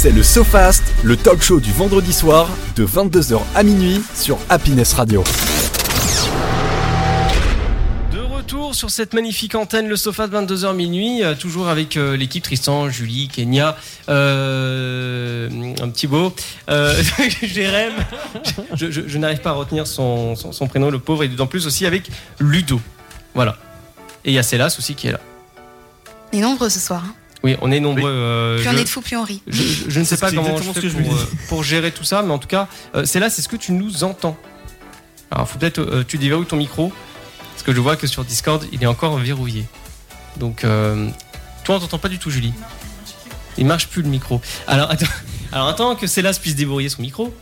C'est le SoFast, le talk show du vendredi soir de 22h à minuit sur Happiness Radio. De retour sur cette magnifique antenne, le sofa de 22h minuit, euh, toujours avec euh, l'équipe Tristan, Julie, Kenya, euh, un petit beau, euh, Jérém. Je, je- je n'arrive pas à retenir son, son- son prénom, le pauvre, et d'autant plus aussi avec Ludo. Voilà. Et il y a Célas aussi qui est là. On est nombreux ce soir. hein. Oui, on est nombreux. euh, Plus on est de fous, plus on rit. Je, je- je ne sais pas comment je fais pour, euh, pour gérer tout ça, mais en tout cas, euh, c'est là, c'est ce que tu nous entends. Alors, faut peut-être euh, tu déverrouilles ton micro, parce que je vois que sur Discord, il est encore verrouillé. Donc, euh, toi, on t'entend pas du tout, Julie. Il marche plus le micro. Alors, attends, alors attends que Célas puisse débrouiller son micro.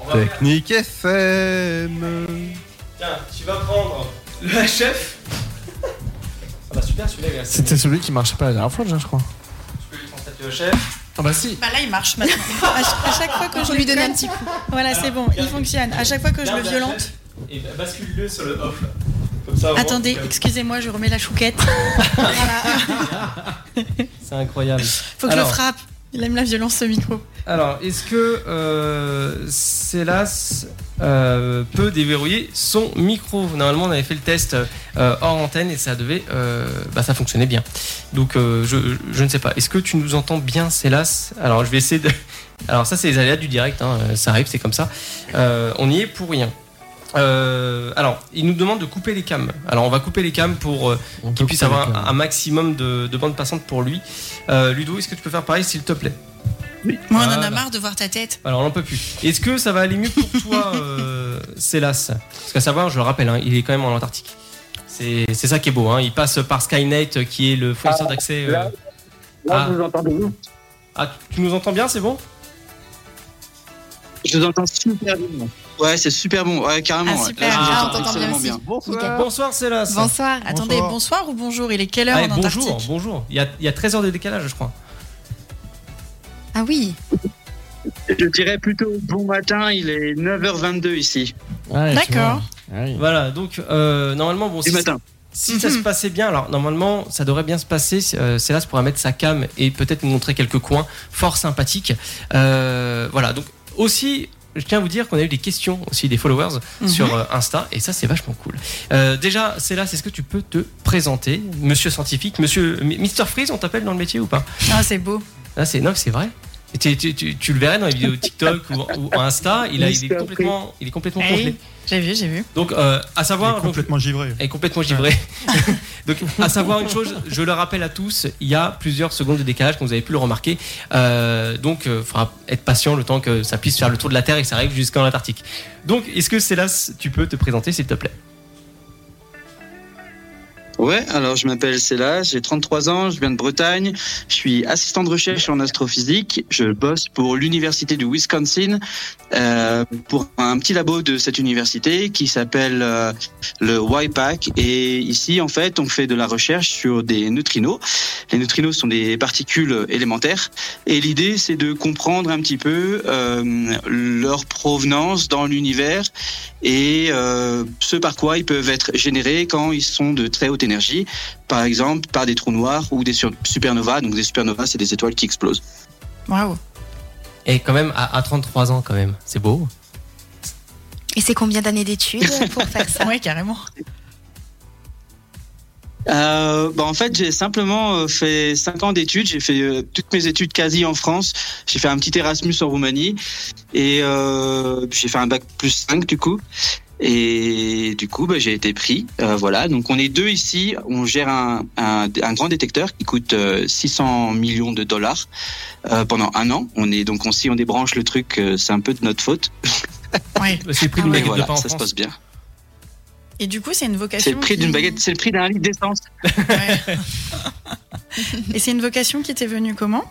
On va- Technique FM. Tiens, tu vas prendre le HF. Ah bah super, celui-là, C'était celui qui marchait pas la dernière fois déjà, je crois. Tu peux lui transmettre le HF. Ah bah si. Bah là, il marche maintenant. À, ch- à chaque fois que je lui colle- un petit coup. Voilà, c'est bon, il fonctionne. À chaque fois que je le violente. Et bascule-le sur le off. là. Comme ça, au Attendez, excusez-moi, je remets la chouquette. C'est incroyable. Faut que Alors. je le frappe. Il aime la violence, ce micro. Alors, est-ce que euh, Célas euh, peut déverrouiller son micro? Normalement, on avait fait le test euh, hors antenne et ça devait, euh, bah, ça fonctionnait bien. Donc, je, ne sais pas. Est-ce que tu nous entends bien, Célas? Alors, je vais essayer de. Alors, ça, c'est les aléas du direct. hein, Ça arrive, c'est comme ça. On y est pour rien. Euh, alors, il nous demande de couper les cams. Alors, on va couper les cams pour euh, qu'il puisse avoir un, maximum de, de bandes passantes pour lui. Euh, Ludo, est-ce que tu peux faire pareil, s'il te plaît? Moi, on en a marre de voir ta tête. alors on n'en peut plus. Est-ce que ça va aller mieux pour toi, euh, Célas? Parce qu'à savoir, je le rappelle, hein, il est quand même en Antarctique. C'est c'est ça qui est beau. hein. Il passe par Skynet, qui est le fournisseur Ah, d'accès. euh, là, Là, Ah. je vous entends bien. Ah, tu nous entends bien, c'est bon? Je vous entends super bien. Ouais, c'est super bon. Ouais, carrément. Ah, ouais. super. Là, Ah, entends on t'entend bien aussi. Nickel. Bonsoir, Célas. Bonsoir. Attendez, Bonsoir. bonsoir ou bonjour? Il est quelle heure Allez, en Antarctique? bonjour, bonjour. Il y, a, il y a 13 heures de décalage, je crois. Ah oui. Je dirais plutôt bon matin, il est 9h22 ici. Ouais, tu D'accord. Ouais. Voilà, donc euh, normalement, bon, Du si, matin. si ça se Mhm. passait bien, alors normalement, ça devrait bien se passer. Euh, Célas pourra mettre sa cam et peut-être nous montrer quelques coins fort sympathiques. Euh, voilà, donc aussi. Je tiens à vous dire qu'on a eu des questions aussi des followers Mhm. sur euh, Insta et ça c'est vachement cool. Euh, déjà, Célas, est-ce que tu peux te présenter, monsieur scientifique, monsieur M- Mr Freeze, on t'appelle dans le métier ou pas? Ah, c'est beau. Ah, c'est non, c'est vrai. Tu, tu- tu- tu le verrais dans les vidéos TikTok ou, ou Insta, il, a, il est complètement, il est complètement Eh complet. J'ai vu, j'ai vu. Donc, euh, à Il savoir, est donc, complètement givré. est complètement givré. Donc, à savoir une chose, je le rappelle à tous, il y a plusieurs secondes de décalage, comme vous avez pu le remarquer. Euh, donc, il faudra être patient le temps que ça puisse faire le tour de la Terre et que ça arrive jusqu'en Antarctique. Donc, est-ce que Célas, tu peux te présenter, s'il te plaît? Ouais, alors je m'appelle Célas, j'ai 33 ans, je viens de Bretagne, je suis assistant de recherche en astrophysique, je bosse pour l'université du Wisconsin, euh, pour un petit labo de cette université qui s'appelle euh, le YPAC et ici en fait on fait de la recherche sur des neutrinos. Les neutrinos sont des particules élémentaires et l'idée c'est de comprendre un petit peu euh, leur provenance dans l'univers et euh, ce par quoi ils peuvent être générés quand ils sont de très haute énergie, par exemple par des trous noirs ou des supernovas. Donc des supernovas, c'est des étoiles qui explosent. Waouh. Et quand même, à, à 33 ans, quand même, c'est beau. Et c'est combien d'années d'études pour faire ça? Ouais, carrément. Euh, bah en fait, j'ai simplement euh, fait cinq ans d'études. J'ai fait euh, toutes mes études quasi en France. J'ai fait un petit Erasmus en Roumanie et euh, j'ai fait un bac plus 5 du coup. Et du coup, bah, j'ai été pris. Euh, voilà. Donc, on est deux ici. On gère un, un, un grand détecteur qui coûte euh, 600 millions de dollars euh, pendant un an. On est donc on, si on débranche le truc, euh, c'est un peu de notre faute. Ouais. C'est le prix d'une de voilà, pain en ça se passe bien. Et du coup, c'est une vocation. C'est le prix qui- d'une baguette. C'est le prix d'un litre d'essence. Ouais. Et c'est une vocation qui t'est venue comment?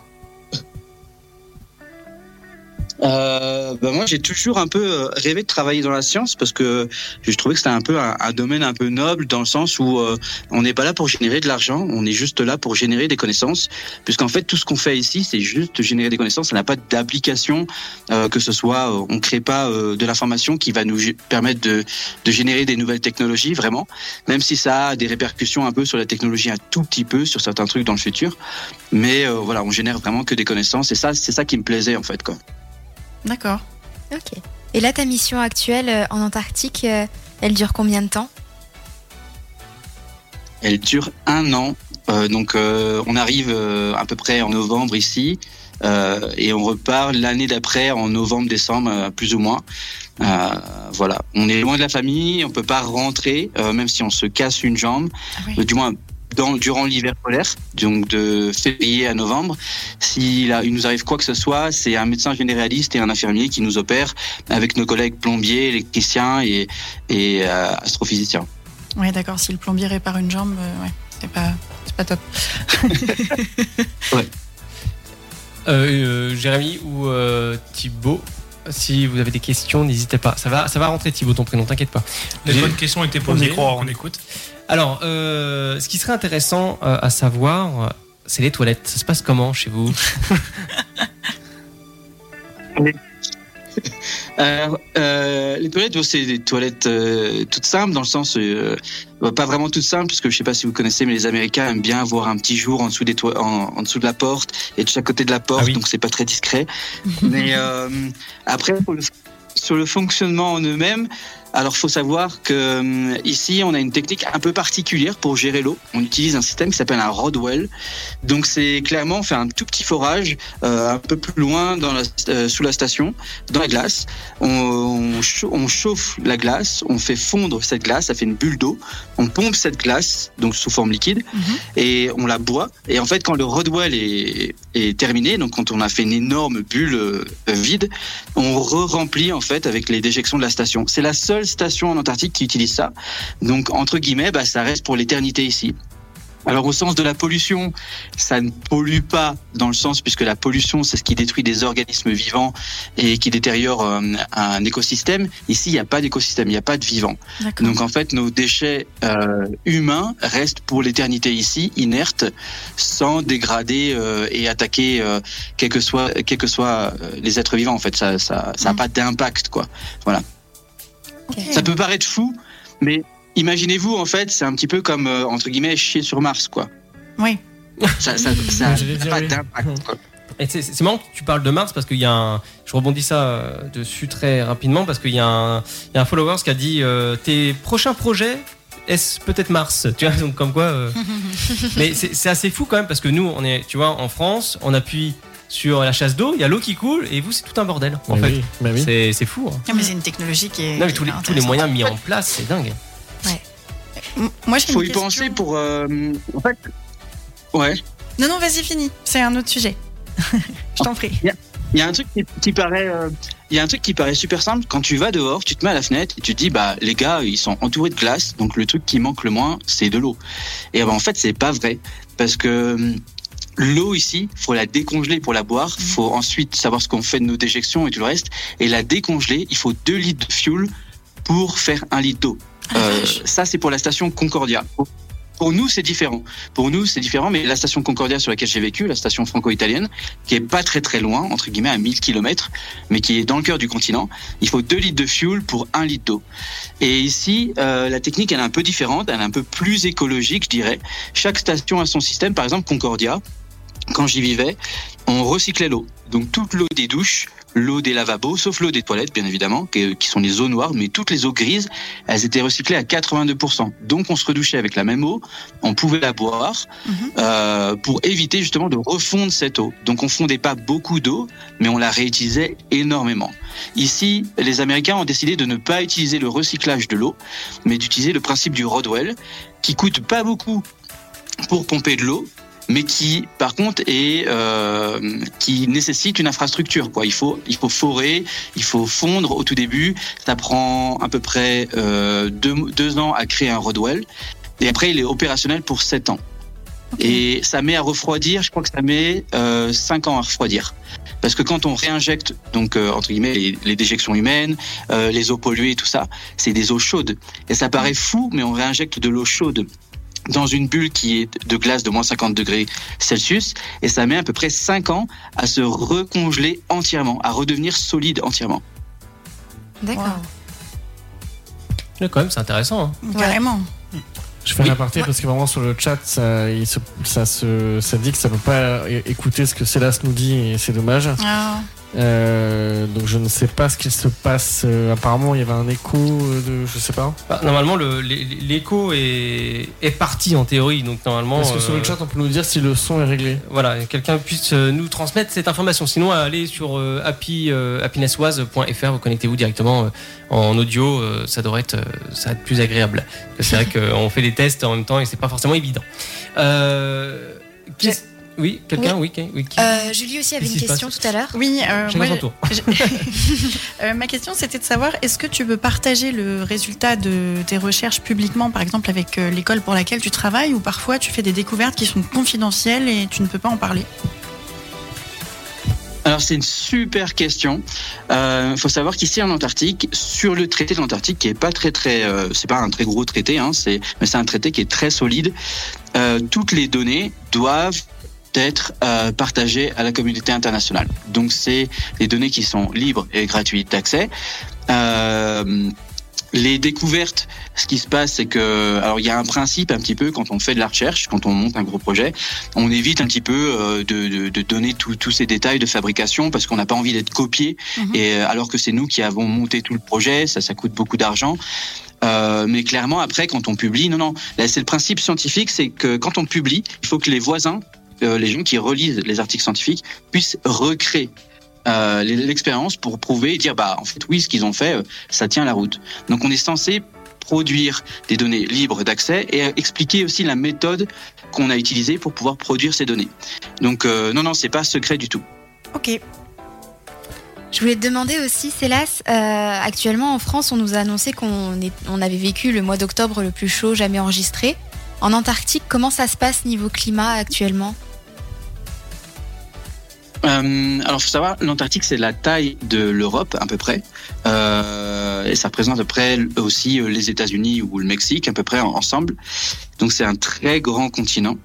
Euh, bah moi, j'ai toujours un peu euh, rêvé de travailler dans la science parce que je trouvais que c'était un peu un, domaine un peu noble dans le sens où euh, on n'est pas là pour générer de l'argent, on est juste là pour générer des connaissances. Puisqu'en fait, tout ce qu'on fait ici, c'est juste générer des connaissances. Ça n'a pas d'application, euh, que ce soit, on crée pas de l'information qui va nous permettre de, de générer des nouvelles technologies, vraiment. Même si ça a des répercussions un peu sur la technologie, un tout petit peu sur certains trucs dans le futur. Mais voilà, on génère vraiment que des connaissances. Et ça, c'est ça qui me plaisait en fait, quoi. D'accord. Ok. Et là, ta mission actuelle euh, en Antarctique, euh, elle dure combien de temps? Elle dure un an. Euh, donc euh, on arrive euh, à peu près en novembre ici euh, et on repart l'année d'après en novembre-décembre euh, plus ou moins. Euh, voilà, on est loin de la famille, on peut pas rentrer euh, même si on se casse une jambe, Ah oui. Euh, du moins dans, durant l'hiver polaire, donc de février à novembre. S'il a- il nous arrive quoi que ce soit, c'est un médecin généraliste et un infirmier qui nous opèrent avec nos collègues plombiers, électriciens et, et euh, astrophysiciens. Ouais, d'accord. Si le plombier répare une jambe, euh, ouais, c'est pas, top. Euh, euh, Jérémy ou euh, Thibaut, si vous avez des questions, n'hésitez pas. Ça va, ça va rentrer Thibaut, ton prénom, t'inquiète pas. Les bonnes questions ont été On posées. croit. On écoute. Alors, euh, ce qui serait intéressant euh, à savoir, c'est les toilettes. Ça se passe comment chez vous Alors, euh, les toilettes, c'est des toilettes euh, toutes simples, dans le sens, euh, pas vraiment toutes simples, puisque je sais pas si vous connaissez, mais les Américains aiment bien avoir un petit jour en dessous, des toi- en, en dessous de la porte et de chaque côté de la porte, Ah oui. donc c'est pas très discret. mais après, le- sur le fonctionnement en eux-mêmes, alors faut savoir que euh, ici, on a une technique un peu particulière pour gérer l'eau. On utilise un système qui s'appelle un Rodwell. Donc c'est clairement, on fait un tout petit forage euh, un peu plus loin dans la, euh, sous la station, dans la glace on, on chau- on chauffe la glace, on fait fondre cette glace, ça fait une bulle d'eau, on pompe cette glace, donc sous forme liquide, Mhm. et on la boit. Et en fait, quand le Rodwell est, est terminé, donc quand on a fait une énorme bulle euh, vide, on re-remplit en fait avec les déjections de la station. C'est la seule station en Antarctique qui utilise ça. Donc entre guillemets, bah, ça reste pour l'éternité ici. Alors au sens de la pollution, ça ne pollue pas dans le sens puisque la pollution c'est ce qui détruit des organismes vivants et qui détériore euh, un écosystème. Ici il n'y a pas d'écosystème, il n'y a pas de vivant. Donc en fait nos déchets euh, humains restent pour l'éternité ici, inertes, sans dégrader euh, et attaquer quels que soient que les êtres vivants. En fait ça ça ça a Mm. pas d'impact quoi. Ça peut paraître fou, mais imaginez-vous en fait c'est un petit peu comme euh, entre guillemets chier sur Mars quoi. Oui. Ça n'a pas oui. d'impact. quoi. Et c'est marrant que tu parles de Mars parce qu'il y a un. Je rebondis ça euh, dessus très rapidement parce qu'il y, a un- il y a un follower qui a dit euh, tes prochains projets. Est-ce peut-être Mars? Tu vois, donc comme quoi. euh, Mais c'est c'est assez fou quand même parce que nous, on est, tu vois, en France, on appuie sur la chasse d'eau, il y a l'eau qui coule et vous, c'est tout un bordel. En Mais fait, oui, mais oui. c'est c'est fou. hein. Non, mais c'est une technologie qui est. Non, mais tous les, tous moyens mis en place, c'est dingue. M- Moi, j'ai Faut une y question. penser pour euh, en fait. Ouais. Non, non, vas-y, fini. C'est un autre sujet. Je t'en prie. Il y a un truc qui, qui paraît, euh, il y a un truc qui paraît super simple. Quand tu vas dehors, tu te mets à la fenêtre et tu te dis, bah les gars, ils sont entourés de glace, donc le truc qui manque le moins, c'est de l'eau. Et ben en fait, c'est pas vrai parce que l'eau ici, faut la décongeler pour la boire. Faut ensuite savoir ce qu'on fait de nos déjections et tout le reste. Et la décongeler, il faut 2 litres de fuel pour faire un litre d'eau. Euh, ça, c'est pour la station Concordia. Pour nous, c'est différent. Pour nous, c'est différent, mais la station Concordia sur laquelle j'ai vécu, la station franco-italienne, qui est pas très très loin, entre guillemets à 1000 km, mais qui est dans le cœur du continent, il faut 2 litres de fuel pour 1 litre d'eau. Et ici, euh, la technique, elle est un peu différente, elle est un peu plus écologique, je dirais. Chaque station a son système. Par exemple, Concordia, quand j'y vivais, on recyclait l'eau. Donc toute l'eau des douches, l'eau des lavabos, sauf l'eau des toilettes, bien évidemment, qui, sont les eaux noires, mais toutes les eaux grises, elles étaient recyclées à 82%. Donc on se redouchait avec la même eau, on pouvait la boire Mhm. euh, pour éviter justement de refondre cette eau. Donc on fondait pas beaucoup d'eau, mais on la réutilisait énormément. Ici, les Américains ont décidé de ne pas utiliser le recyclage de l'eau, mais d'utiliser le principe du Rodwell, qui coûte pas beaucoup pour pomper de l'eau, mais qui, par contre, est euh, qui nécessite une infrastructure. Quoi. Il faut, il faut forer, il faut fondre au tout début. Ça prend à peu près euh, deux, deux ans à créer un Rodwell, et après il est opérationnel pour sept ans. Et ça met à refroidir, je crois que ça met euh, 5 ans à refroidir. Parce que quand on réinjecte, donc euh, entre guillemets, les, les déjections humaines, euh, les eaux polluées, tout ça, c'est des eaux chaudes. Et ça paraît fou, mais on réinjecte de l'eau chaude dans une bulle qui est de glace de moins 50 degrés Celsius, et ça met à peu près 5 ans à se recongeler entièrement, à redevenir solide entièrement. D'accord. Wow. Là, quand même, c'est intéressant. hein. Carrément. Je fais Oui. un aparté parce que vraiment sur le chat, ça, il se- ça, se, ça dit que ça peut pas écouter ce que Célas nous dit et c'est dommage. Ah, Euh, donc je ne sais pas ce qu'il se passe. Euh, apparemment, il y avait un écho euh, de, je sais pas. Bah, normalement, le- l'é- l'écho est, est parti en théorie, donc normalement. Est-ce que sur euh, le chat, on peut nous dire si le son est réglé? voilà, quelqu'un puisse euh, nous transmettre cette information. Sinon, allez sur euh, happy, euh, happinesswise.fr, vous connectez-vous directement euh, en audio, euh, ça devrait être, euh, ça va être plus agréable. C'est vrai qu'on fait des tests en même temps et c'est pas forcément évident. Euh, Oui, quelqu'un, oui, oui, qui- Euh, Julie aussi avait une question tout à l'heure. Oui, euh, moi, tour. Euh, ma question, c'était de savoir, est-ce que tu veux partager le résultat de tes recherches publiquement, par exemple avec euh, l'école pour laquelle tu travailles, ou parfois tu fais des découvertes qui sont confidentielles et tu ne peux pas en parler? Alors c'est une super question. Il euh, faut savoir qu'ici en Antarctique, sur le traité de l'Antarctique, qui est pas très très, euh, c'est pas un très gros traité, hein, c'est, mais c'est un traité qui est très solide. Euh, toutes les données doivent être euh, partagées à la communauté internationale. Donc c'est des données qui sont libres et gratuites d'accès. Euh, les découvertes, ce qui se passe, c'est que, alors il y a un principe un petit peu quand on fait de la recherche, quand on monte un gros projet, on évite un petit peu euh, de, de, de donner tous ces détails de fabrication parce qu'on n'a pas envie d'être copié. Mhm. Et euh, alors que c'est nous qui avons monté tout le projet, ça, ça coûte beaucoup d'argent. Euh, mais clairement, après, quand on publie, non, non, c'est le principe scientifique, c'est que quand on publie, il faut que les voisins, les gens qui relisent les articles scientifiques, puissent recréer euh, l'expérience pour prouver et dire, bah, en fait, oui, ce qu'ils ont fait, euh, ça tient la route. Donc, on est censé produire des données libres d'accès et expliquer aussi la méthode qu'on a utilisée pour pouvoir produire ces données. Donc, euh, non, non, c'est pas secret du tout. Ok. Je voulais te demander aussi, Célas, euh, actuellement en France, on nous a annoncé qu'on avait vécu le mois d'octobre le plus chaud jamais enregistré. En Antarctique, comment ça se passe niveau climat actuellement? Euh, alors, faut savoir, l'Antarctique, c'est la taille de l'Europe à peu près, euh, et ça représente à peu près aussi euh, les États-Unis ou le Mexique à peu près en- ensemble. Donc, c'est un très grand continent.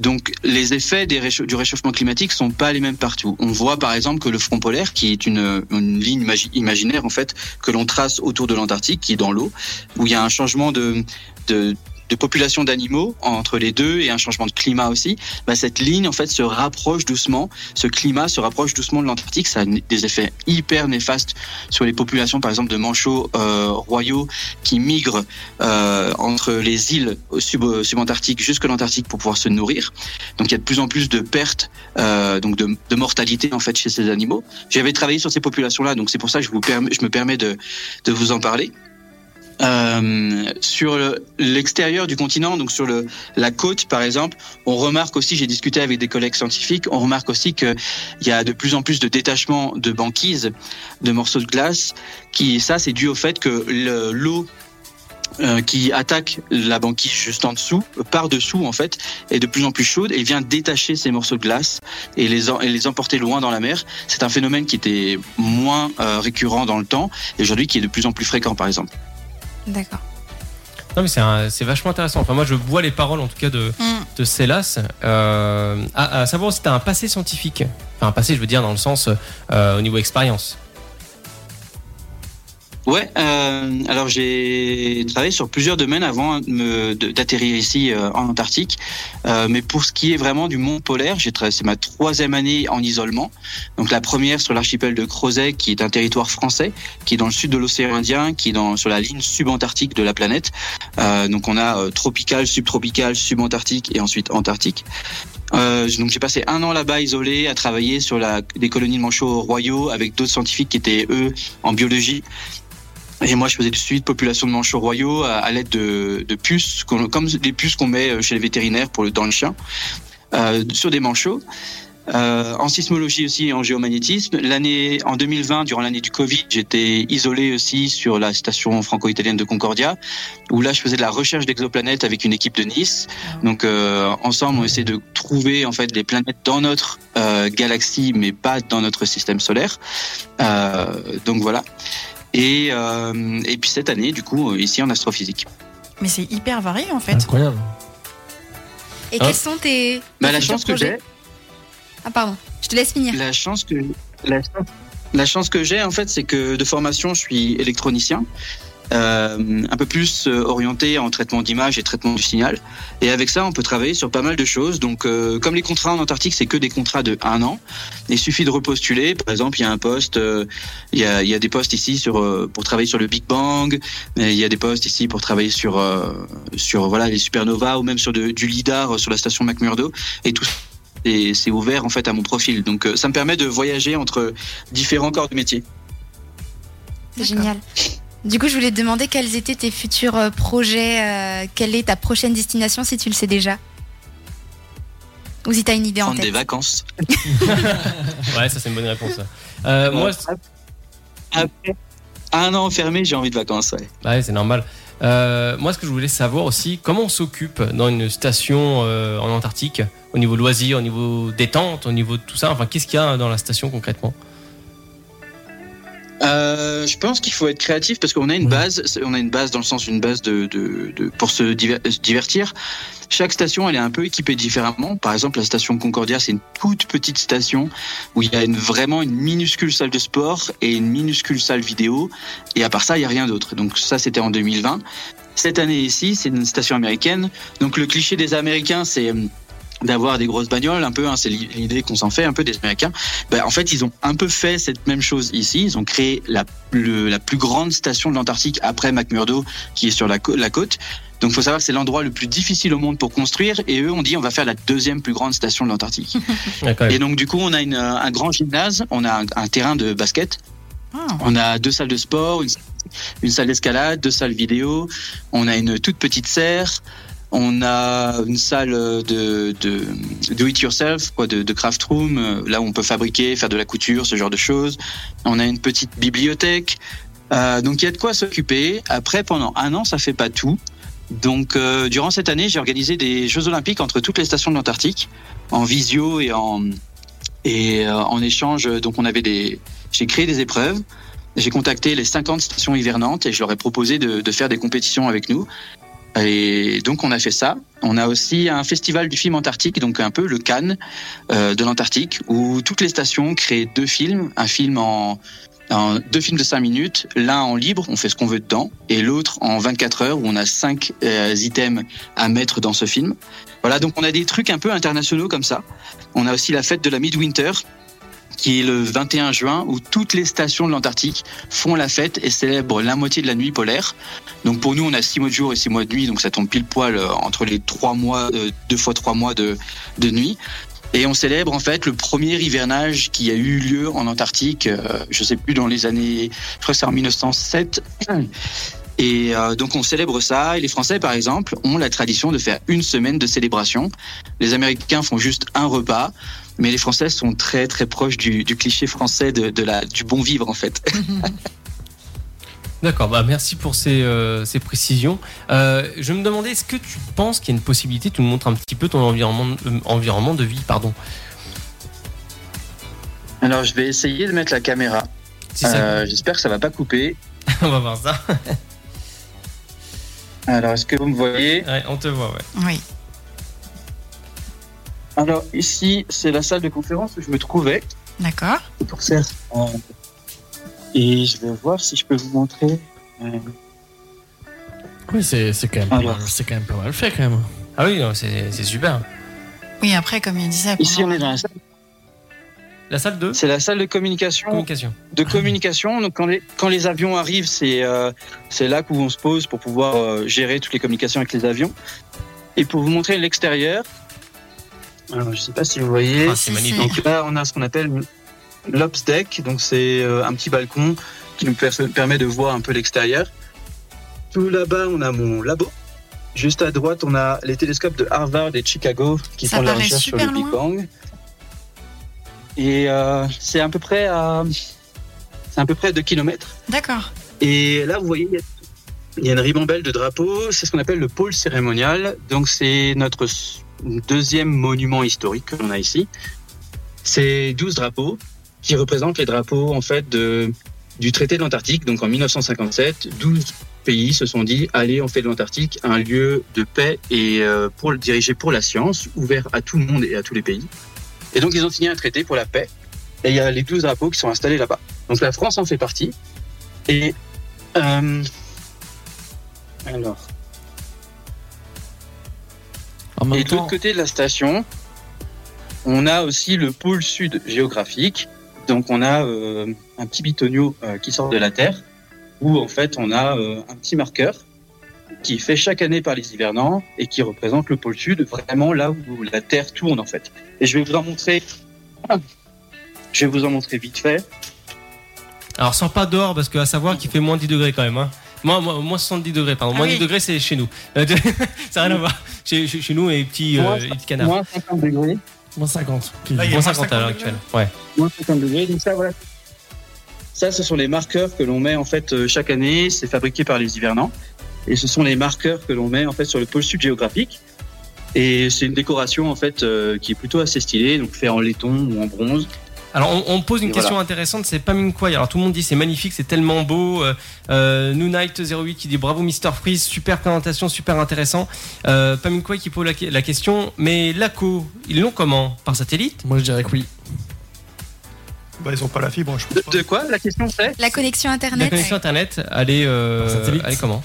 Donc, les effets du réchauffement climatique sont pas les mêmes partout. On voit par exemple que le front polaire, qui est une, une ligne imagi- imaginaire en fait que l'on trace autour de l'Antarctique, qui est dans l'eau, où il y a un changement de, de de population d'animaux entre les deux et un changement de climat aussi, bah, cette ligne en fait se rapproche doucement, ce climat se rapproche doucement de l'Antarctique, ça a des effets hyper néfastes sur les populations par exemple de manchots euh, royaux qui migrent euh, entre les îles sub- subantarctiques jusque l'Antarctique pour pouvoir se nourrir. Donc il y a de plus en plus de pertes, euh, donc de, de mortalité en fait chez ces animaux. J'avais travaillé sur ces populations-là, donc c'est pour ça que je, vous je me permets de, de vous en parler. Euh, sur le- l'extérieur du continent, donc sur le, la côte par exemple, on remarque aussi, j'ai discuté avec des collègues scientifiques, on remarque aussi qu'il y a de plus en plus de détachements de banquises, de morceaux de glace, qui ça c'est dû au fait que le- l'eau euh, qui attaque la banquise juste en dessous, par dessous en fait, est de plus en plus chaude et vient détacher ces morceaux de glace et les, en- et les emporter loin dans la mer. C'est un phénomène qui était moins euh, récurrent dans le temps et aujourd'hui qui est de plus en plus fréquent par exemple. D'accord. Non, mais c'est vachement intéressant. Enfin, moi, je bois les paroles, en tout cas, de, Mm. de Célas. Euh, à, à savoir aussi, tu as un passé scientifique. Enfin, un passé, je veux dire, dans le sens euh, au niveau expérience. Ouais, euh, alors j'ai travaillé sur plusieurs domaines avant d'atterrir ici euh, en Antarctique. Euh, mais pour ce qui est vraiment du monde polaire, c'est ma troisième année en isolement. Donc la première sur l'archipel de Crozet, qui est un territoire français, qui est dans le sud de l'océan Indien, qui est dans, sur la ligne subantarctique de la planète. Euh, donc on a euh, tropical, subtropical, subantarctique et ensuite antarctique. Euh, donc j'ai passé un an là-bas isolé à travailler sur la, des colonies de manchots royaux avec d'autres scientifiques qui étaient eux en biologie et moi, je faisais du suivi de population de manchots royaux à, à l'aide de, de puces, comme des puces qu'on met chez les vétérinaires pour le, dans le chien, euh, sur des manchots. euh, en sismologie aussi et en géomagnétisme. L'année en 2020, durant l'année du Covid, j'étais isolé aussi sur la station franco-italienne de Concordia, où là je faisais de la recherche d'exoplanètes avec une équipe de Nice. Donc euh, ensemble, on essaie de trouver en fait les planètes dans notre euh, galaxie, mais pas dans notre système solaire. Euh, donc voilà. Et, euh, et puis cette année, du coup, ici en astrophysique. Mais c'est hyper varié en fait. Incroyable. Et Ah. quels sont tes, Bah, tes la chance que j'ai, Ah pardon, je te laisse finir. La chance que la, la chance que j'ai en fait, c'est que de formation, je suis électronicien, euh, un peu plus euh, orienté en traitement d'image et traitement du signal. Et avec ça, on peut travailler sur pas mal de choses. Donc, euh, comme les contrats en Antarctique, c'est que des contrats de un an. Il suffit de repostuler. Par exemple, il y a un poste, euh, il y a, il y a des postes ici sur euh, pour travailler sur le Big Bang. Mais Il y a des postes ici pour travailler sur euh, sur voilà les supernovas ou même sur de- du lidar sur la station McMurdo. Et tout et c'est ouvert en fait à mon profil. Donc euh, ça me permet de voyager entre différents corps de métier. C'est génial. Du coup, je voulais te demander quels étaient tes futurs euh, projets, euh, quelle est ta prochaine destination si tu le sais déjà? Ou si tu as une idée en Prendre des tête? vacances. Ouais, ça c'est une bonne réponse. Euh, moi, après un an enfermé, j'ai envie de vacances. Ouais. Ouais, c'est normal. Euh, moi, ce que je voulais savoir aussi, comment on s'occupe dans une station euh, en Antarctique, au niveau loisirs, au niveau détente, au niveau de tout ça? Enfin, qu'est-ce qu'il y a dans la station concrètement? Euh, je pense qu'il faut être créatif parce qu'on a une Ouais. base. On a une base dans le sens une base de, de, de- pour se diver- se divertir. Chaque station, elle est un peu équipée différemment. Par exemple, la station Concordia, c'est une toute petite station où il y a une, vraiment une minuscule salle de sport et une minuscule salle vidéo. Et à part ça, il y a rien d'autre. Donc ça, c'était en 2020. Cette année ici, c'est une station américaine. Donc le cliché des Américains, c'est hum, d'avoir des grosses bagnoles, un peu. Hein, c'est l'idée qu'on s'en fait un peu des Américains. Ben, en fait, ils ont un peu fait cette même chose ici. Ils ont créé la, le- la plus grande station de l'Antarctique après McMurdo, qui est sur la, cô- la côte. Donc, il faut savoir que c'est l'endroit le plus difficile au monde pour construire. Et eux, on dit, on va faire la deuxième plus grande station de l'Antarctique. Et donc, du coup, on a une, un grand gymnase, on a un, un terrain de basket, Ah. on a deux salles de sport, une, une salle d'escalade, deux salles vidéo, on a une toute petite serre. On a une salle de, do it yourself, quoi, de, craft room, euh, là où on peut fabriquer, faire de la couture, ce genre de choses. On a une petite bibliothèque. Euh, donc il y a de quoi s'occuper. Après, pendant un an, ça fait pas tout. Donc euh, durant cette année, j'ai organisé des Jeux Olympiques entre toutes les stations de l'Antarctique, en visio et en et en échange. Donc on avait des, j'ai créé des épreuves. J'ai contacté les 50 stations hivernantes et je leur ai proposé de faire des compétitions avec nous. Et donc on a fait ça. On a aussi un festival du film antarctique, donc un peu le Cannes euh, de l'Antarctique, où toutes les stations créent deux films, un film en, en- deux films de 5 minutes, l'un en libre, on fait ce qu'on veut dedans, et l'autre en 24 heures où on a cinq euh, items à mettre dans ce film. Voilà, donc on a des trucs un peu internationaux comme ça. On a aussi la fête de la Midwinter qui est le 21 juin où toutes les stations de l'Antarctique font la fête et célèbrent la moitié de la nuit polaire. Donc pour nous, on a six mois de jour et six mois de nuit, donc ça tombe pile poil euh, entre les trois mois, euh, deux fois trois mois de, de nuit. Et on célèbre en fait le premier hivernage qui a eu lieu en Antarctique, euh, je sais plus dans les années, je crois que c'est en 1907. Et euh, donc on célèbre ça. Et les Français, par exemple, ont la tradition de faire une semaine de célébration. Les Américains font juste un repas, mais les Français sont très très proches du, du cliché français de, de la, du bon vivre en fait. D'accord, bah merci pour ces, euh, ces précisions. Euh, je me demandais, est-ce que tu penses qu'il y a une possibilité, tu nous montres un petit peu ton environnement, euh, environnement de vie, pardon. Alors je vais essayer de mettre la caméra. Si ça- Euh, J'espère que ça va pas couper. on va voir ça. Alors est-ce que vous me voyez? Ouais, on te voit, ouais. Oui. Alors ici c'est la salle de conférence où je me trouvais. D'accord. Pour ça. Euh, et je vais voir si je peux vous montrer. Euh, Oui, c'est c'est quand, même pas Alors. mal- c'est quand même pas mal fait quand même. Ah oui, c'est c'est super. Oui, après, comme il disait, Ici on est dans la salle. La salle de C'est la salle de communication. communication. de communication. Donc quand les, quand les avions arrivent, c'est euh, c'est là où on se pose pour pouvoir euh, gérer toutes les communications avec les avions. Et pour vous montrer l'extérieur, alors je sais pas si vous voyez. Ah, c'est magnifique. Donc là, on a ce qu'on appelle l'Ops Deck. Donc c'est euh, un petit balcon qui nous per- permet de voir un peu l'extérieur. Tout là-bas, on a mon labo. Juste à droite, on a les télescopes de Harvard et de Chicago qui Ça font de la recherche sur le Big. Bang. et euh, c'est à peu près à c'est à peu près 2 km. D'accord. Et là, vous voyez, il y a une ribambelle de drapeaux. C'est ce qu'on appelle le pôle cérémonial. Donc, c'est notre deuxième monument historique que l'on a ici. C'est 12 drapeaux qui représentent les drapeaux, en fait, de, du traité de l'Antarctique. Donc, en 1957, 12 pays se sont dit, allez, on fait de l'Antarctique un lieu de paix et euh, pour le diriger pour la science, ouvert à tout le monde et à tous les pays. Et donc, ils ont signé un traité pour la paix. Et il y a les 12 drapeaux qui sont installés là-bas. Donc, la France en fait partie. Et euh, alors, et de l'autre côté de la station, on a aussi le pôle sud géographique. Donc on a euh, un petit bitonio euh, qui sort de la Terre, où en fait on a euh, un petit marqueur qui est fait chaque année par les hivernants et qui représente le pôle sud, vraiment là où la Terre tourne en fait. Et je vais vous en montrer. Je vais vous en montrer vite fait. Alors, sors pas dehors parce qu'à savoir qu'il fait moins 10 degrés quand même. Hein. Moins, moins, moins 70 degrés, pardon. Ah moins oui. 10 degrés, c'est chez nous. Ça n'a rien à voir. Chez, chez, chez nous et les petits, euh, Moins les petits canards. Moins 50 degrés. moins 50. Là, il y a Moins moins 50 à l'heure 50 actuelle. Ouais. moins 50 degrés. Donc ça, voilà. Ça, ce sont les marqueurs que l'on met en fait euh, chaque année. C'est fabriqué par les hivernants. Et ce sont les marqueurs que l'on met en fait sur le pôle sud géographique. Et c'est une décoration en fait euh, qui est plutôt assez stylée, donc fait en laiton ou en bronze. Alors on, on pose une Et question intéressante, c'est Pamin Kwai. Alors tout le monde dit c'est magnifique, c'est tellement beau. Euh, euh, New Night 08 qui dit bravo Mister Freeze, super présentation, super intéressant. Euh, Kwai qui pose la, la question, mais l'ACO, ils l'ont comment? Par satellite? Moi, je dirais que oui. Bah, ils ont pas la fibre, je pense De, pas. de quoi La question c'est? La connexion La internet. connexion internet, elle est, euh, elle est comment?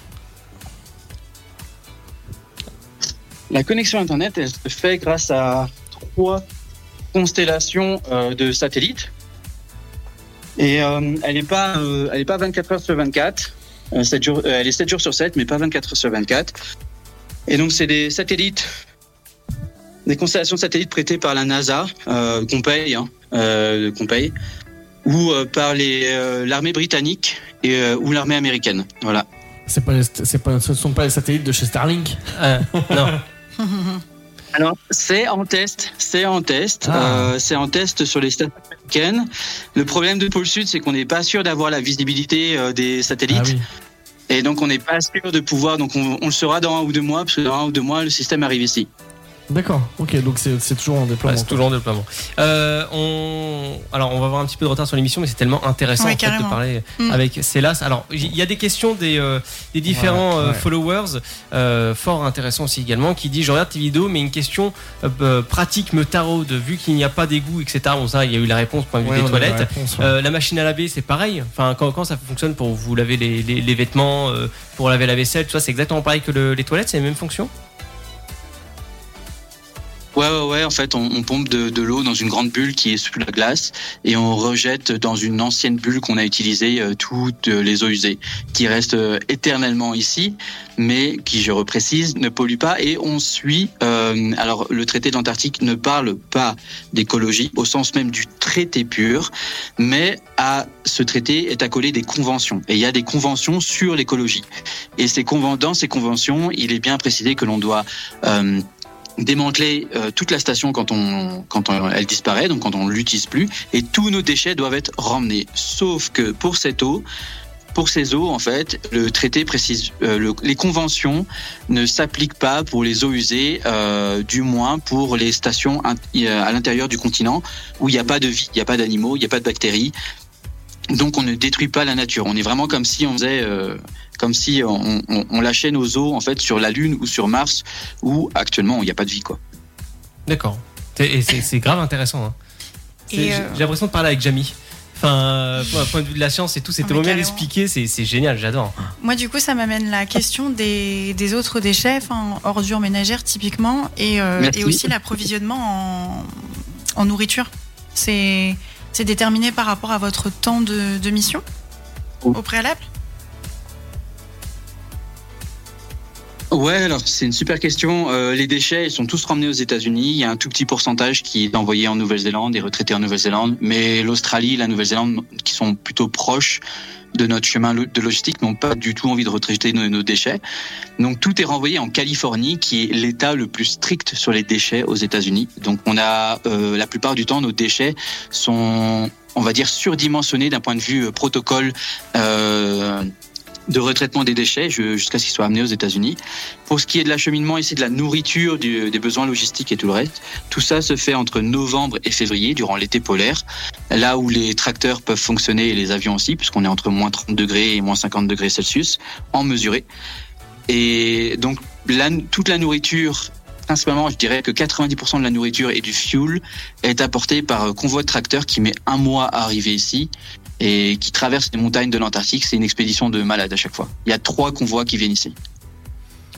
La connexion internet, elle se fait grâce à trois constellations euh, de satellites. Et euh, elle n'est pas, euh, elle est pas 24 heures sur 24. Euh, sept jours- euh, elle est 7 jours sur 7, mais pas 24 heures sur 24. Et donc, c'est des satellites, des constellations de satellites prêtées par la NASA, euh, qu'on paye, hein, euh, qu'on paye, ou euh, par les, euh, l'armée britannique et, euh, ou l'armée américaine. Voilà. C'est pas, pas, ce sont pas les satellites de chez Starlink. Euh, Non. Alors, c'est en test, c'est en test, Ah. euh, c'est en test sur les stations américaines. Le problème de Pôle Sud, c'est qu'on n'est pas sûr d'avoir la visibilité euh, des satellites, Ah oui. et donc on n'est pas sûr de pouvoir. Donc on, on le saura dans un ou deux mois, parce que dans un ou deux mois, le système arrive ici. D'accord. Ok, donc c'est toujours en déploiement. c'est toujours en déploiement. Euh, on... Alors, on va avoir un petit peu de retard sur l'émission, mais c'est tellement intéressant Ouais, en fait, de parler Mm. avec Célas. Alors, il y a des questions des, euh, des différents Ouais, euh, ouais. followers, euh, fort intéressant aussi également, qui dit Je regarde tes vidéos, mais une question pratique me taraude, vu qu'il n'y a pas d'égout, etc. Bon, ça, il y a eu la réponse point de vue Ouais, des la toilettes. réponse, ouais. Euh, la machine à laver, c'est pareil. Enfin, quand, quand ça fonctionne pour vous laver les, les- les vêtements, euh, pour laver la vaisselle, tout ça, c'est exactement pareil que le- les toilettes, c'est les mêmes fonctions Ouais, ouais, ouais. En fait, on, pompe de, de l'eau dans une grande bulle qui est sous la glace et on rejette dans une ancienne bulle qu'on a utilisée euh, toutes les eaux usées, qui restent euh, éternellement ici, mais qui, je reprécise, ne polluent pas. Et on suit. euh, alors, le traité de l'Antarctique ne parle pas d'écologie au sens même du traité pur, mais à ce traité est accolé des conventions. Et il y a des conventions sur l'écologie. Et ces dans ces conventions, il est bien précisé que l'on doit euh, démanteler euh, toute la station quand on quand elle disparaît, donc quand on l'utilise plus, et tous nos déchets doivent être ramenés. Sauf que pour cette eau, pour ces eaux, en fait, le traité précise, euh, le- les conventions ne s'appliquent pas pour les eaux usées, euh, du moins pour les stations euh, à l'intérieur du continent où il n'y a pas de vie, il n'y a pas d'animaux, il n'y a pas de bactéries. Donc on ne détruit pas la nature. On est vraiment comme si on faisait, euh, comme si on, on- on lâchait nos eaux en fait sur la Lune ou sur Mars où actuellement il n'y a pas de vie quoi. D'accord. C'est- Et c'est c'est grave intéressant. hein. Euh, j'ai l'impression de parler avec Jamie. Enfin, euh, point point de vue de la science et tout, c'est Ah, bien expliqué, c'est génial, j'adore. Moi, du coup, ça m'amène la question des, des autres déchets, enfin, ordures ménagères typiquement, et, euh, et aussi l'approvisionnement en, en nourriture. C'est déterminé par rapport à votre temps de, de mission au préalable? Ouais, alors c'est une super question. Euh, les déchets, ils sont tous ramenés aux États-Unis. Il y a un tout petit pourcentage qui est envoyé en Nouvelle-Zélande et retraité en Nouvelle-Zélande. Mais l'Australie, la Nouvelle-Zélande, qui sont plutôt proches de notre chemin de logistique, n'ont pas du tout envie de retraiter nos, nos déchets. Donc tout est renvoyé en Californie, qui est l'État le plus strict sur les déchets aux États-Unis. Donc on a euh, la plupart du temps nos déchets sont, on va dire, surdimensionnés d'un point de vue euh, protocole. Euh, de retraitement des déchets jusqu'à ce qu'ils soient amenés aux États-Unis. Pour ce qui est de l'acheminement ici de la nourriture, du- des besoins logistiques et tout le reste, tout ça se fait entre novembre et février, durant l'été polaire, là où les tracteurs peuvent fonctionner et les avions aussi, puisqu'on est entre moins 30 degrés et moins 50 degrés Celsius, en mesuré. Et donc la- toute la nourriture, principalement, je dirais que 90% de la nourriture et du fuel est apporté par convoi de tracteurs qui met un mois à arriver ici et qui traverse les montagnes de l'Antarctique. C'est une expédition de malades à chaque fois. Il y a trois convois qui viennent ici.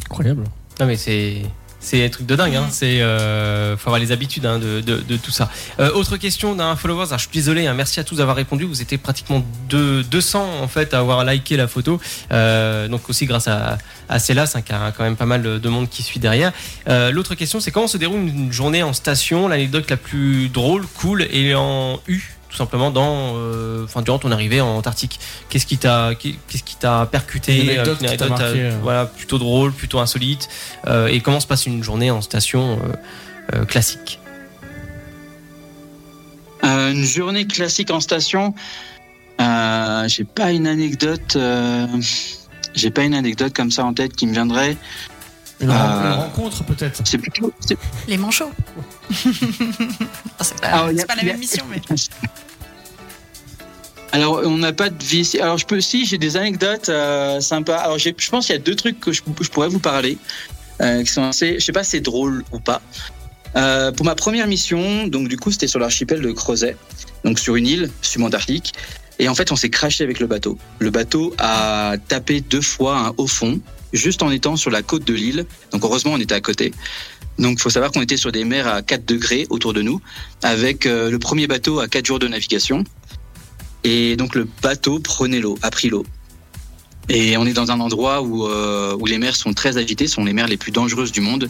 Incroyable. Non mais c'est c'est un truc de dingue, hein. c'est euh, faut avoir les habitudes hein, de, de, de tout ça. Euh, autre question d'un follower, alors, je suis désolé, hein, merci à tous d'avoir répondu, vous étiez pratiquement deux- 200 en fait à avoir liké la photo, Euh, donc aussi grâce à, à Célas, hein, qui a quand même pas mal de monde qui suit derrière. Euh, L'autre question c'est comment se déroule une journée en station, l'anecdote la plus drôle, cool et en U tout simplement dans, euh, enfin durant ton arrivée en Antarctique. Qu'est-ce qui t'a, qu'est-ce qui t'a percuté, Une anecdote euh, qui t'a marqué, euh, euh. voilà, plutôt drôle, plutôt insolite, euh, et comment se passe une journée en station euh, euh, classique? Euh, une journée classique en station. Euh, j'ai pas une anecdote. euh, j'ai pas une anecdote comme ça en tête qui me viendrait. Une, Euh, une rencontre peut-être. C'est plutôt. c'est- Les manchots. Ah, c'est pas, a- pas la a- même mission, mais. Alors, on n'a pas de vie ici. Alors, je peux, si, j'ai des anecdotes euh, sympas. Alors, j'ai- je pense qu'il y a deux trucs que je, je pourrais vous parler, euh, qui sont assez, je sais pas si c'est drôle ou pas. Euh, pour ma première mission, donc du coup, c'était sur l'archipel de Crozet, donc sur une île subantarctique. Et en fait, on s'est craché avec le bateau. Le bateau a tapé deux fois un haut fond, juste en étant sur la côte de l'île. Donc, heureusement, on était à côté. Donc, il faut savoir qu'on était sur des mers à 4 degrés autour de nous, avec euh, le premier bateau à 4 jours de navigation. Et donc le bateau prenait l'eau, a pris l'eau. Et on est dans un endroit où, euh, où les mers sont très agitées, sont les mers les plus dangereuses du monde.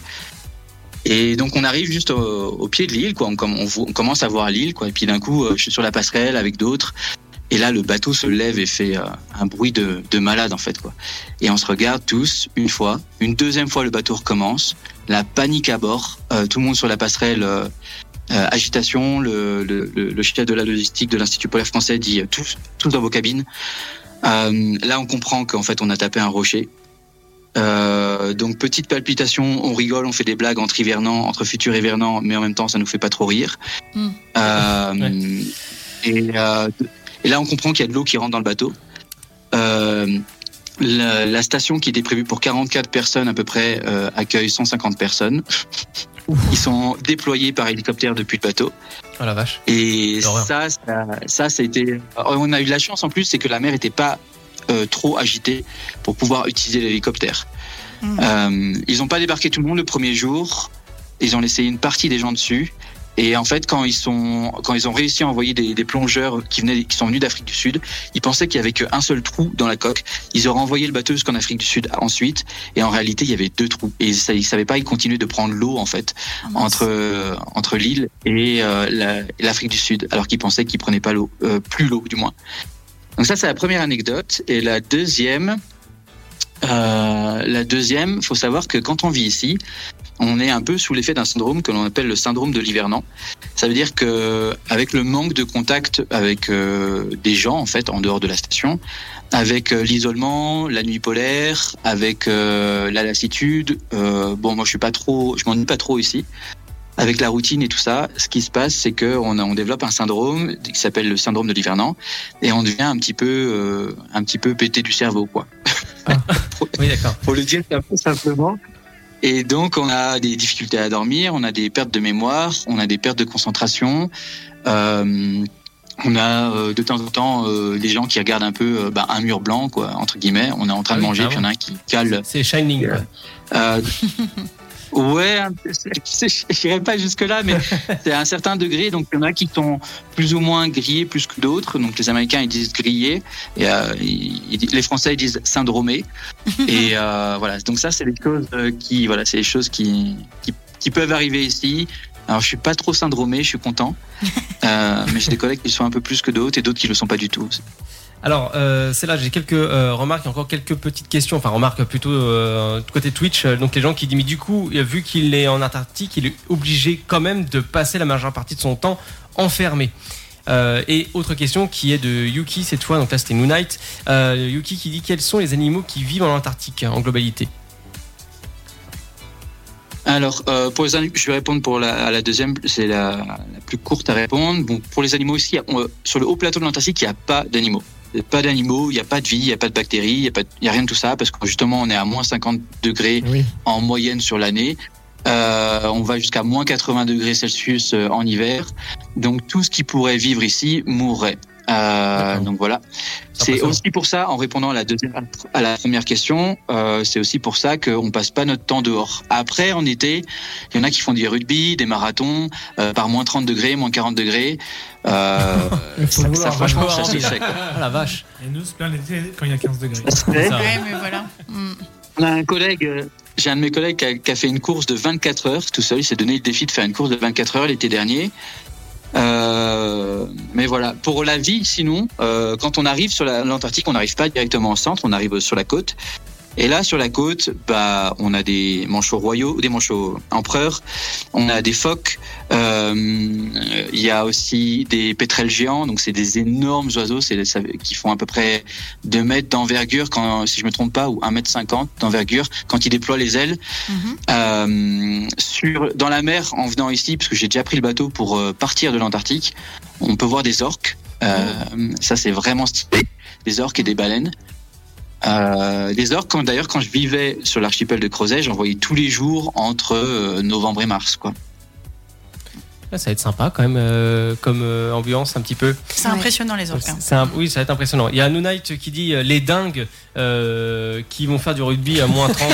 Et donc on arrive juste au, pied de l'île, quoi. On commence à voir l'île, quoi. Et puis d'un coup, euh, je suis sur la passerelle avec d'autres. Et là, le bateau se lève et fait euh, un bruit de, de malade, en fait, quoi. Et on se regarde tous une fois, une deuxième fois, le bateau recommence. La panique à bord, euh, tout le monde sur la passerelle. euh, agitation, le, le, le, le chef de la logistique de l'Institut polaire français dit tous, tous dans vos cabines. Là, on comprend qu'en fait, on a tapé un rocher. Donc petite palpitation, on rigole, on fait des blagues entre hivernants, entre futurs hivernants, mais en même temps, ça nous fait pas trop rire. Mm. Euh, Ouais. et, euh, et là, on comprend qu'il y a de l'eau qui rentre dans le bateau. Euh, la, la station qui était prévue pour 44 personnes à peu près euh, accueille 150 personnes. Ils sont déployés par hélicoptère depuis le bateau. Oh la vache. Et ça, ça, ça, ça a été. On a eu de la chance en plus, c'est que la mer n'était pas euh, trop agitée pour pouvoir utiliser l'hélicoptère. Mm. Euh, ils n'ont pas débarqué tout le monde le premier jour. Ils ont laissé une partie des gens dessus. Et en fait, quand ils sont, quand ils ont réussi à envoyer des, des plongeurs qui venaient, qui sont venus d'Afrique du Sud, ils pensaient qu'il y avait qu'un seul trou dans la coque. Ils auraient envoyé le bateau jusqu'en Afrique du Sud ensuite, et en réalité, il y avait deux trous. Et ça, ils savaient pas, ils continuaient de prendre l'eau en fait Ah, entre euh, entre l'île et euh, la- et l'Afrique du Sud, alors qu'ils pensaient qu'ils prenaient pas l'eau, euh, plus l'eau du moins. Donc ça, c'est la première anecdote. Et la deuxième, euh, la deuxième, faut savoir que quand on vit ici, on est un peu sous l'effet d'un syndrome que l'on appelle le syndrome de l'hivernant. Ça veut dire que avec le manque de contact avec euh, des gens en fait en dehors de la station, avec euh, l'isolement, la nuit polaire, avec euh, la lassitude, euh, bon moi je suis pas trop, je m'ennuie pas trop ici. Avec la routine et tout ça, ce qui se passe, c'est que on, développe un syndrome qui s'appelle le syndrome de l'hivernant, et on devient un petit peu, euh, un petit peu pété du cerveau, quoi. Oui, d'accord. Pour le dire un peu simplement. Et donc, on a des difficultés à dormir, on a des pertes de mémoire, on a des pertes de concentration. Euh, on a euh, de temps en temps euh, des gens qui regardent un peu euh, bah, un mur blanc, quoi, entre guillemets. On est en train Ah de oui, manger, puis il y en a un qui cale. C'est Shining. quoi. Ouais, je n'irai pas jusque-là, mais c'est à un certain degré. Donc, il y en a qui sont plus ou moins grillés plus que d'autres. Donc, les Américains, ils disent grillés. Et euh, ils- les Français, ils disent syndromés. et euh, voilà. Donc, ça, c'est des choses euh, qui, voilà, c'est des choses qui, qui, qui peuvent arriver ici. Alors, je suis pas trop syndromé, je suis content. Euh, mais j'ai des collègues qui le sont un peu plus que d'autres et d'autres qui le sont pas du tout. Alors, euh, c'est là, j'ai quelques euh, remarques, et encore quelques petites questions, enfin remarques plutôt euh, côté Twitch. Donc les gens qui disent, mais du coup, vu qu'il est en Antarctique, il est obligé quand même de passer la majeure partie de son temps enfermé. Et autre question qui est de Yuki cette fois, donc là c'était Moonlight. Yuki qui dit quels sont les animaux qui vivent en Antarctique en globalité? Alors, pour les je vais répondre pour la, deuxième, c'est la, plus courte à répondre. Bon, pour les animaux on- sur le haut plateau de l'Antarctique, il n'y a pas d'animaux. Pas d'animaux, il n'y a pas de vie, il n'y a pas de bactéries, il n'y a, pas de- il y a rien de tout ça, parce que justement, on est à moins 50 degrés Oui. en moyenne sur l'année. Euh, on va jusqu'à moins 80 degrés Celsius euh, en hiver. Donc, tout ce qui pourrait vivre ici mourrait. Euh, donc voilà. C'est aussi pour ça, en répondant à la deuxième, à la première question, euh, c'est aussi pour ça qu'on passe pas notre temps dehors. Après, en été, il y en a qui font du rugby, des marathons, euh, par moins 30 degrés, moins 40 degrés. Euh, ça, franchement, ça se fait. Ah la vache Et nous, c'est plein l'été quand il y a 15 degrés. Ouais, mais voilà. Mm. On a un collègue, j'ai un de mes collègues qui a, qui a fait une course de 24 heures tout seul. Il s'est donné le défi de faire une course de 24 heures l'été dernier. Euh, mais voilà, pour la vie, sinon, euh, quand on arrive sur la- l'Antarctique, on n'arrive pas directement au centre, on arrive sur la côte. Et là, sur la côte, bah, on a des manchots royaux, des manchots empereurs, on a des phoques, euh, il y a aussi des pétrels géants, donc c'est des énormes oiseaux, c'est ça- qui font à peu près 2 mètres d'envergure, quand, si je me trompe pas, ou 1 mètre 50 d'envergure, quand ils déploient les ailes. Mhm. Euh, sur, dans la mer, en venant ici, parce que j'ai déjà pris le bateau pour euh, partir de l'Antarctique, on peut voir des orques. Euh, Ça, c'est vraiment stylé. Des orques et des baleines. Euh, des orques, quand- d'ailleurs, quand je vivais sur l'archipel de Crozet, j'en voyais tous les jours entre euh, novembre et mars. Quoi. Là, ça va être sympa quand même euh, comme euh, ambiance un petit peu. C'est Ouais. impressionnant les orques. hein. Oui, ça va être impressionnant. Il y a Noonite qui dit euh, les dingues euh, qui vont faire du rugby à moins 30.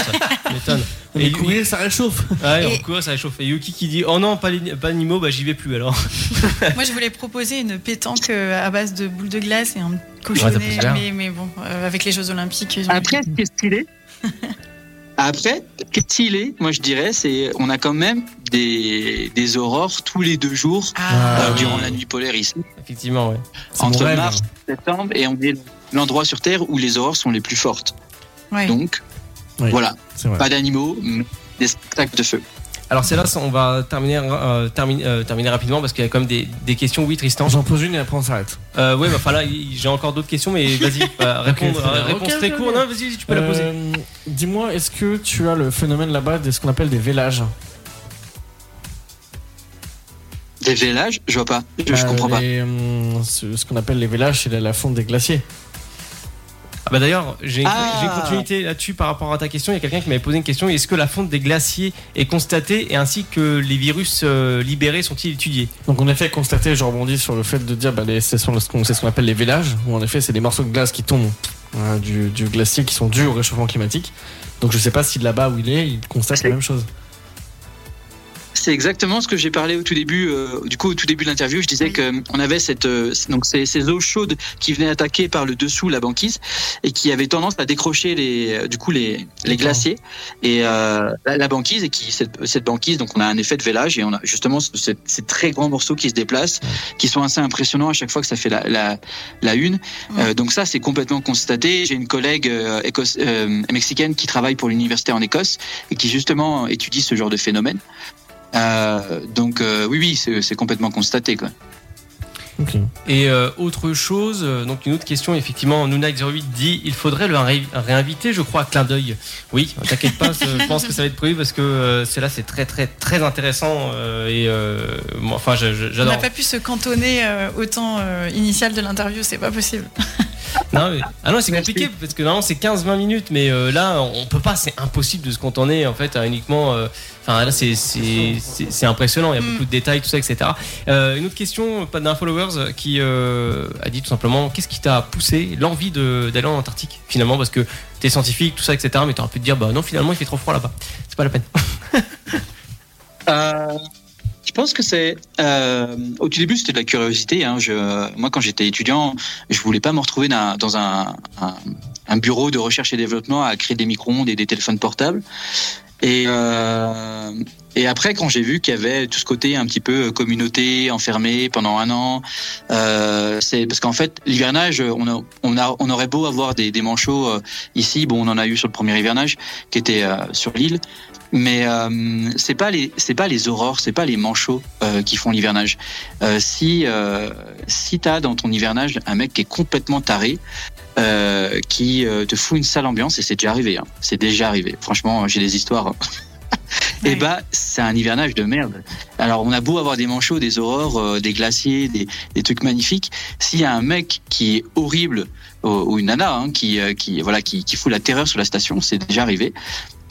Tu m'étonnes. Mais Et- courir, ça réchauffe. Ouais, Et- courir, ça réchauffe. Et Yuki qui dit Oh non, pas les pas d'animaux, bah j'y vais plus alors. Moi, je voulais proposer une pétanque à base de boules de glace et un Ouais, cochonnet, faire. mais, mais bon, euh, avec les Jeux Olympiques. Après, ce qui est stylé, après, ce qui est stylé, moi je dirais, c'est on a quand même des, des aurores tous les deux jours Ah, euh, oui. durant la nuit polaire ici. Effectivement, ouais. Entre rêve. mars et septembre et on est l'endroit sur Terre où les aurores sont les plus fortes. ouais. Donc Oui. voilà, pas d'animaux, mais des spectacles de feu. Alors c'est là, on va terminer, euh, terminer, euh, terminer rapidement parce qu'il y a quand même des, des questions. Oui, Tristan. J'en pose une et après on s'arrête. Euh, ouais, bah, enfin là, j'ai encore d'autres questions, mais vas-y, euh, réponds, euh, réponse très courte. Non, vas-y, tu peux la poser. Dis-moi, est-ce que tu as le phénomène là-bas de ce qu'on appelle des vélages Des vélages, je vois pas, je, je comprends pas. les, hum, ce ce qu'on appelle les vélages, c'est la, la fonte des glaciers. Ah bah d'ailleurs, j'ai une, Ah. j'ai une continuité là-dessus par rapport à ta question. Il y a quelqu'un qui m'avait posé une question. Est-ce que la fonte des glaciers est constatée et ainsi que les virus euh, libérés sont-ils étudiés? Donc en effet, constater, je rebondis sur le fait de dire, bah, c'est ce qu'on ce appelle les vélages, où en effet c'est des morceaux de glace qui tombent euh, du, du glacier qui sont dus au réchauffement climatique. Donc je sais pas si là-bas où il est, il constate la même chose. C'est exactement ce que j'ai parlé au tout début. euh, du coup, au tout début de l'interview, je disais Oui. que euh, on avait cette euh, donc ces, ces eaux chaudes qui venaient attaquer par le dessous la banquise et qui avaient tendance à décrocher les euh, du coup les, les glaciers et euh, la, la banquise et qui cette, cette banquise donc on a un effet de vélage et on a justement ce- ces, ces très grands morceaux qui se déplacent qui sont assez impressionnants à chaque fois que ça fait la la, la une. Euh, donc ça c'est complètement constaté. J'ai une collègue euh, écosse- euh, mexicaine qui travaille pour l'université en Écosse et qui justement étudie ce genre de phénomène. Euh, donc euh, oui, oui, c'est complètement constaté. Quoi. Et euh, autre chose, euh, donc une autre question, effectivement, Nuna08 dit il faudrait le ré- réinviter, je crois, à clin d'œil. Oui, t'inquiète pas, je pense que ça va être prévu parce que euh, c'est là, c'est très très très intéressant euh, et euh, enfin, je- je- On j'adore. n'a pas pu se cantonner euh, au temps euh, initial de l'interview, c'est pas possible. Non, mais- Ah non, c'est Merci. compliqué parce que normalement c'est 15-20 minutes, mais euh, là on peut pas, c'est impossible de se cantonner en fait à uniquement. euh, Enfin là c'est impressionnant, il y a Mm. beaucoup de détails, tout ça, etc. Euh, une autre question, pas d'un followers qui euh, a dit tout simplement qu'est-ce qui t'a poussé l'envie de- d'aller en Antarctique finalement parce que t'es scientifique, tout ça, etc. Mais t'aurais pu te dire bah non finalement il fait trop froid là-bas, c'est pas la peine. Euh, je pense que c'est euh, au tout début c'était de la curiosité. Hein. Moi quand j'étais étudiant, je voulais pas me retrouver dans, un, bureau de recherche et développement à créer des micro-ondes et des téléphones portables. Et, euh, après, quand j'ai vu qu'il y avait tout ce côté un petit peu communauté, enfermé pendant un an, euh, c'est parce qu'en fait, l'hivernage, on, aurait beau avoir des, manchots euh, ici, bon, on en a eu sur le premier hivernage qui était euh, sur l'île, mais euh, c'est pas les c'est pas les aurores, c'est pas les manchots euh, qui font l'hivernage. Euh, si euh, si t'as dans ton hivernage un mec qui est complètement taré, euh, qui euh, te fout une sale ambiance et c'est déjà arrivé. Hein. C'est déjà arrivé. Franchement, j'ai des histoires. Et Ouais. bah, c'est un hivernage de merde. Alors, on a beau avoir des manchots, des aurores, euh, des glaciers, des, des trucs magnifiques. S'il y a un mec qui est horrible ou, ou une nana hein, qui, euh, qui voilà qui, qui fout la terreur sur la station, c'est déjà arrivé.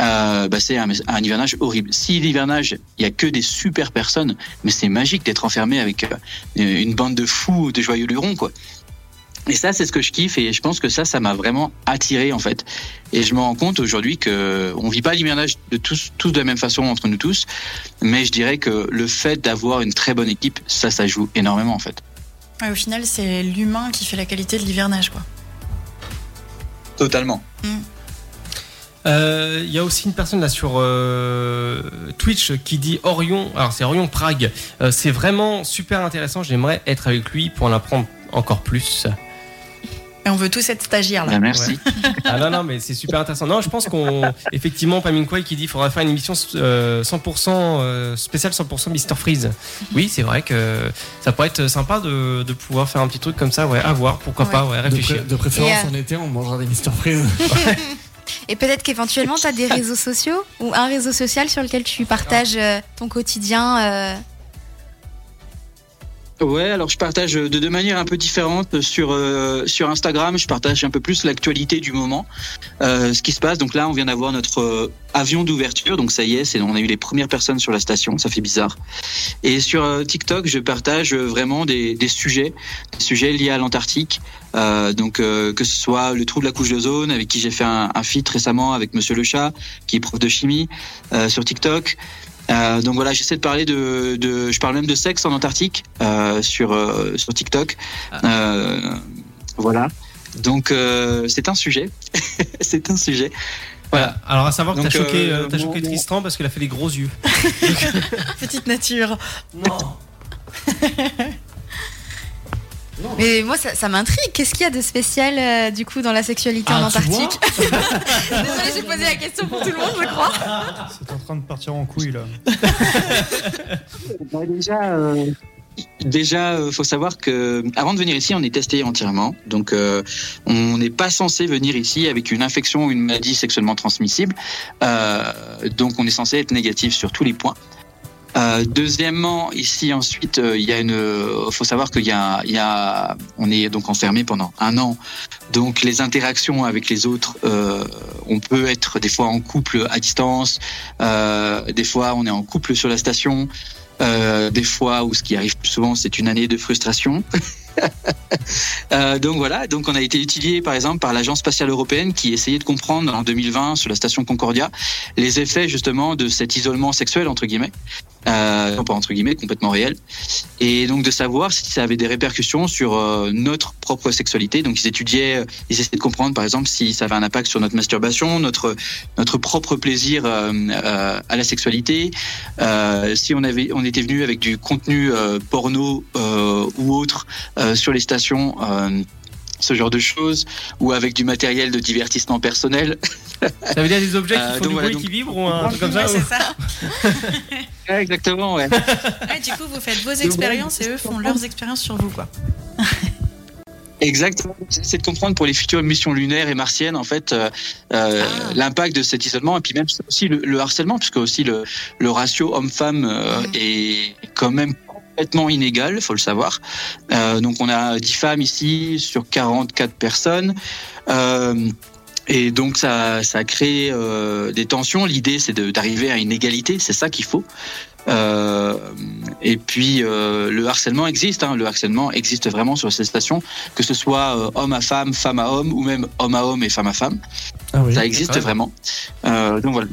Euh, bah, c'est un, un hivernage horrible. Si l'hivernage, il y a que des super personnes, mais c'est magique d'être enfermé avec euh, une bande de fous, de joyeux lurons, quoi. Et ça, c'est ce que je kiffe et je pense que ça, ça m'a vraiment attiré en fait. Et je me rends compte aujourd'hui que on vit pas l'hivernage de tous, tous de la même façon entre nous tous, mais je dirais que le fait d'avoir une très bonne équipe, ça, ça joue énormément en fait. Ouais, au final, c'est l'humain qui fait la qualité de l'hivernage, quoi. Totalement. Euh, Il y a aussi une personne là sur euh, Twitch qui dit Orion, alors c'est Orion Prague, Euh, c'est vraiment super intéressant, j'aimerais être avec lui pour en apprendre encore plus. Et on veut tous être stagiaires, là. Bien, merci. Ah non, non, mais c'est super intéressant. Non, je pense qu'on, effectivement, Paminkwai qui dit qu'il faudrait faire une émission euh, 100% euh, spéciale 100% Mister Freeze. Oui, c'est vrai que ça pourrait être sympa de, de pouvoir faire un petit truc comme ça, ouais, à voir, pourquoi Ouais. pas, ouais, De, réfléchir. pré- de préférence euh, en été, on mangera des Mister Freeze. Et peut-être qu'éventuellement, tu as des réseaux sociaux ou un réseau social sur lequel tu partages euh, ton quotidien. Ouais, alors je partage de deux manières un peu différentes sur euh, sur Instagram. Je partage un peu plus l'actualité du moment, euh, ce qui se passe. Donc là, on vient d'avoir notre euh, avion d'ouverture, donc ça y est, on a eu les premières personnes sur la station. Ça fait bizarre. Et sur TikTok, je partage vraiment des, des sujets, des sujets liés à l'Antarctique. Donc que ce soit le trou de la couche d'ozone, avec qui j'ai fait un, un feat récemment avec Monsieur Le Chat, qui est prof de chimie sur TikTok. Euh, donc voilà, j'essaie de parler de, de, je parle même de sexe en Antarctique euh, sur euh, sur TikTok. Euh, voilà. Donc euh, c'est un sujet, c'est un sujet. Voilà. Alors à savoir que t'as choqué, bon, choqué bon. Tristan parce qu'elle a fait les gros yeux. Petite nature. Non. Mais moi, ça, ça m'intrigue. Qu'est-ce qu'il y a de spécial, euh, du coup, dans la sexualité en Ah, vois Antarctique Désolée, j'ai posé la question pour tout le monde, je crois. C'est en train de partir en couille là. Bah, déjà, euh, déjà, euh, faut savoir que avant de venir ici, on est testé entièrement. Donc, euh, on n'est pas censé venir ici avec une infection ou une maladie sexuellement transmissible. Euh, donc, on est censé être négatif sur tous les points. Euh, deuxièmement, ici ensuite, euh, il y a une. euh, faut savoir qu'il y y a, on est donc enfermé pendant un an. Donc les interactions avec les autres, euh, on peut être des fois en couple à distance, euh, des fois on est en couple sur la station, des fois où ce qui arrive plus souvent, c'est une année de frustration. Euh, donc voilà, donc on a été étudié par exemple par l'agence spatiale européenne qui essayait de comprendre en 2020 sur la station Concordia les effets justement de cet isolement sexuel entre guillemets, euh, pas entre guillemets, complètement réel, et donc de savoir si ça avait des répercussions sur euh, notre propre sexualité. Donc ils étudiaient, ils essayaient de comprendre par exemple si ça avait un impact sur notre masturbation, notre notre propre plaisir à la sexualité, si on avait, on était venu avec du contenu porno ou autre sur les stations. euh, ce genre de choses, ou avec du matériel de divertissement personnel. Ça veut dire des objets qui Euh, font donc du voilà, bruit, donc- qui vibrent ou un truc comme Ouais, ça c'est ou- ça. Ouais, exactement, ouais. Ouais, du coup, vous faites vos expériences et eux font leurs expériences sur vous, quoi. Exactement. C'est de comprendre pour les futures missions lunaires et martiennes, en fait, euh, euh, Ah. l'impact de cet isolement, et puis même aussi le, le harcèlement, puisque aussi le, le ratio homme-femme euh, Mm. est quand même complètement inégal, faut le savoir. Euh, donc on a 10 femmes ici sur 44 personnes. Euh, et donc ça, ça a créé euh, des tensions. L'idée, c'est d'arriver à une égalité. C'est ça qu'il faut. Euh, et puis euh, le harcèlement existe. Hein, le harcèlement existe vraiment sur ces stations, que ce soit euh, homme à femme, femme à homme, ou même homme à homme et femme à femme. Ah oui. ça existe vraiment. Euh, donc voilà.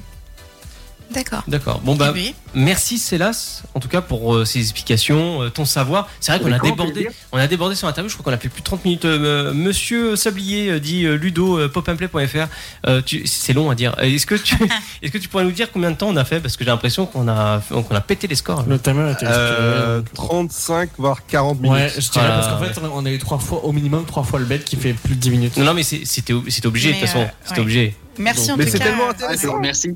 D'accord. D'accord. Bon bah oui. merci Célas en tout cas pour euh, ces explications, euh, ton savoir. C'est vrai qu'on a débordé, plaisir. on a débordé sur l'interview. Je crois qu'on a fait plus de 30 minutes. Euh, Monsieur Sablier euh, dit Ludo euh, popandplay.fr. Euh, c'est long à dire. Est-ce que tu est-ce que tu pourrais nous dire combien de temps on a fait? Parce que j'ai l'impression qu'on a qu'on a pété les scores. Le timer était Euh, expiré. 35 voire 40 minutes. Ouais, je dirais Voilà, parce qu'en ouais. fait, on a eu trois fois, au minimum trois fois le bet qui fait plus de 10 minutes. Non non mais c'était c'était obligé de toute façon. euh, C'était ouais. obligé. Merci en Mais tout c'est cas. tellement Ah, intéressant. Merci.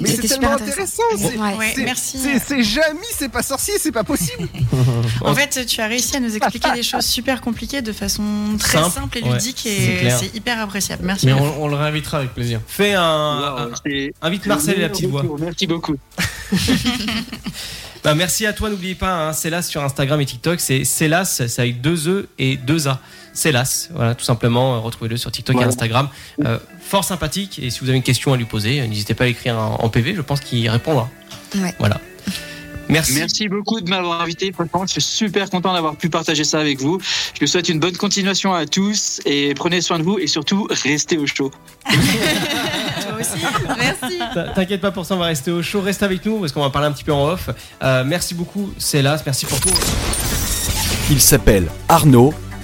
Mais c'est super tellement intéressant. intéressant. c'est- Ouais. Ouais, c'est- merci. C'est c'est Jamy, c'est pas sorcier, c'est pas possible. En fait, tu as réussi à nous expliquer des choses super compliquées de façon très Simple, simple, et ludique c'est et c'est hyper appréciable. Merci. Mais on, on le réinvitera avec plaisir. Fais un, Wow, un- c'est- invite Marcel et la petite voix. Merci beaucoup. Bah, merci à toi, n'oubliez pas, hein, Célas sur Instagram et TikTok, c'est Célas, c'est avec deux E et deux A. Célas, voilà, tout simplement, euh, retrouvez-le sur TikTok et. Instagram. Euh, fort sympathique, et si vous avez une question à lui poser, euh, n'hésitez pas à l'écrire en, en PV, je pense qu'il répondra. Ouais. Voilà. Merci. Merci beaucoup de m'avoir invité. Franchement, je suis super content d'avoir pu partager ça avec vous. Je vous souhaite une bonne continuation à tous et prenez soin de vous et surtout restez au chaud. Toi aussi. Merci. T'inquiète pas pour ça, on va rester au chaud. Reste avec nous parce qu'on va parler un petit peu en off. Euh, merci beaucoup, Célas, merci pour tout. Ils s'appellent Arnaud,